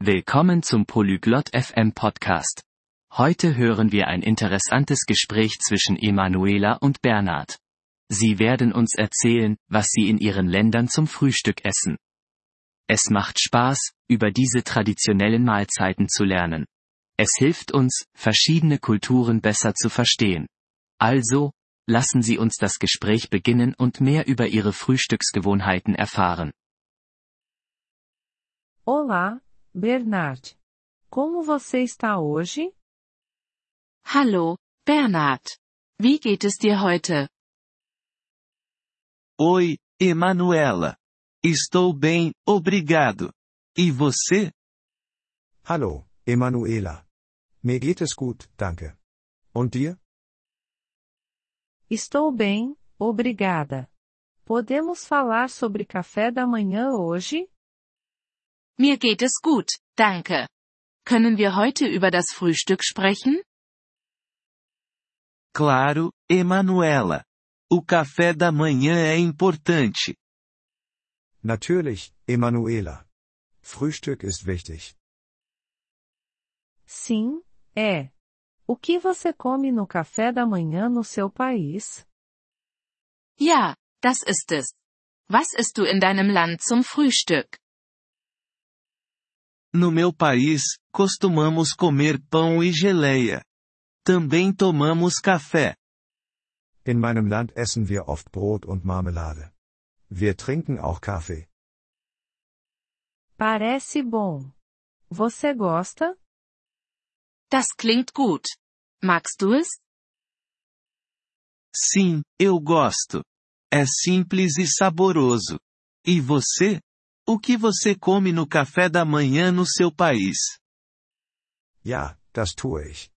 Willkommen zum Polyglot FM Podcast. Heute hören wir ein interessantes Gespräch zwischen Emanuela und Bernhard. Sie werden uns erzählen, was sie in ihren Ländern zum Frühstück essen. Es macht Spaß, über diese traditionellen Mahlzeiten zu lernen. Es hilft uns, verschiedene Kulturen besser zu verstehen. Also, lassen Sie uns das Gespräch beginnen und mehr über Ihre Frühstücksgewohnheiten erfahren. Olá, Bernard. Como você está hoje? Hallo, Bernhard. Wie geht es dir heute? Oi, Emanuela. Estou bem, obrigado. E você? Hallo, Emanuela. Mir geht es gut, danke. Und dir? Estou bem, obrigada. Podemos falar sobre café da manhã hoje? Mir geht es gut, danke. Können wir heute über das Frühstück sprechen? Claro, Emanuela. O café da manhã é importante. Natürlich, Emanuela. Frühstück ist wichtig. Sim, é. O que você come no café da manhã no seu país? Ja, das ist es. Was isst du in deinem Land zum Frühstück? No meu país, costumamos comer pão e geleia. Também tomamos café. In meinem Land essen wir oft Brot und Marmelade. Wir trinken auch Kaffee. Parece bom. Você gosta? Das klingt gut. Magst du es? Sim, eu gosto. É simples e saboroso. E você? O que você come no café da manhã no seu país? Ja, das tue ich.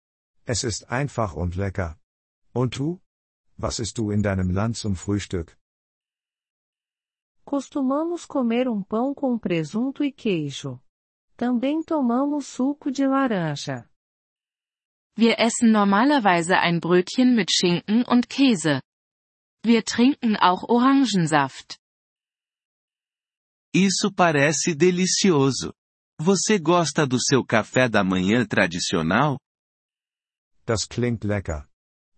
Es ist einfach und lecker. Und du? Was isst du in deinem Land zum Frühstück? Costumamos comer um pão com presunto e queijo. Também tomamos suco de laranja. Wir essen normalerweise ein Brötchen mit Schinken und Käse. Wir trinken auch Orangensaft. Isso parece delicioso. Você gosta do seu café da manhã tradicional? Das klingt lecker.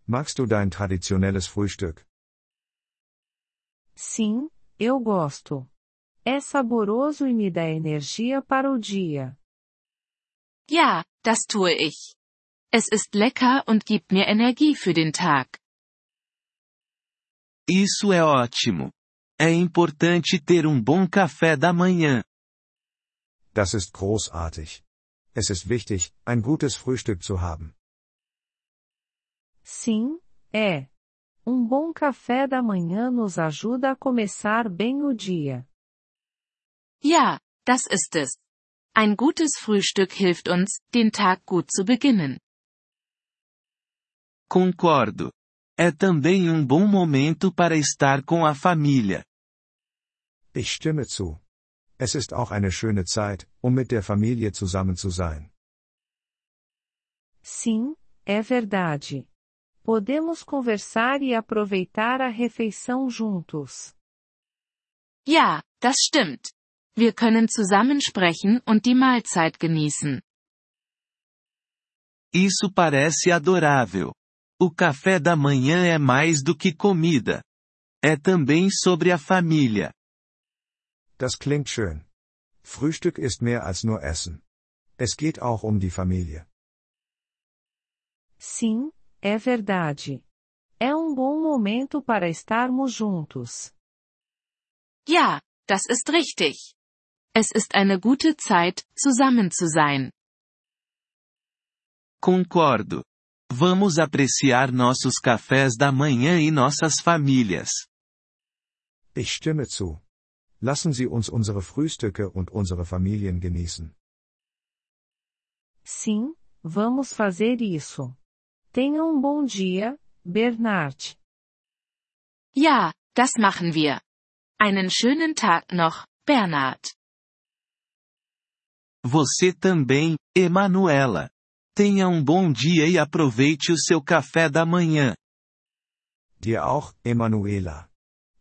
Magst du dein traditionelles Frühstück? Sim, eu gosto. É saboroso e me dá energia para o dia. Ja, das tue ich. Es ist lecker und gibt mir Energie für den Tag. Isso é ótimo. É importante ter um bom café da manhã. Das ist großartig. Es ist wichtig, ein gutes Frühstück zu haben. Sim, é. Um bom café da manhã nos ajuda a começar bem o dia. Ja, das ist es. Ein gutes Frühstück hilft uns, den Tag gut zu beginnen. Concordo. É também um bom momento para estar com a família. Ich stimme zu. Es ist auch eine schöne Zeit, um mit der Familie zusammen zu sein. Sim, é verdade. Podemos conversar e aproveitar a refeição juntos. Ja, das stimmt. Wir können zusammen sprechen und die Mahlzeit genießen. Isso parece adorável. O café da manhã é mais do que comida. É também sobre a família. Das klingt schön. Frühstück ist mehr als nur Essen. Es geht auch um die Familie. Sim, é verdade. É um bom momento para estarmos juntos. Ja, das ist richtig. Es ist eine gute Zeit, zusammen zu sein. Concordo. Vamos apreciar nossos cafés da manhã e nossas famílias. Ich stimme zu. Lassen Sie uns unsere Frühstücke und unsere Familien genießen. Sim, vamos fazer isso. Tenha um bom dia, Bernard. Ja, das machen wir. Einen schönen Tag noch, Bernhard. Você também, Emanuela. Tenha um bom dia e aproveite o seu café da manhã. Dir auch, Emanuela.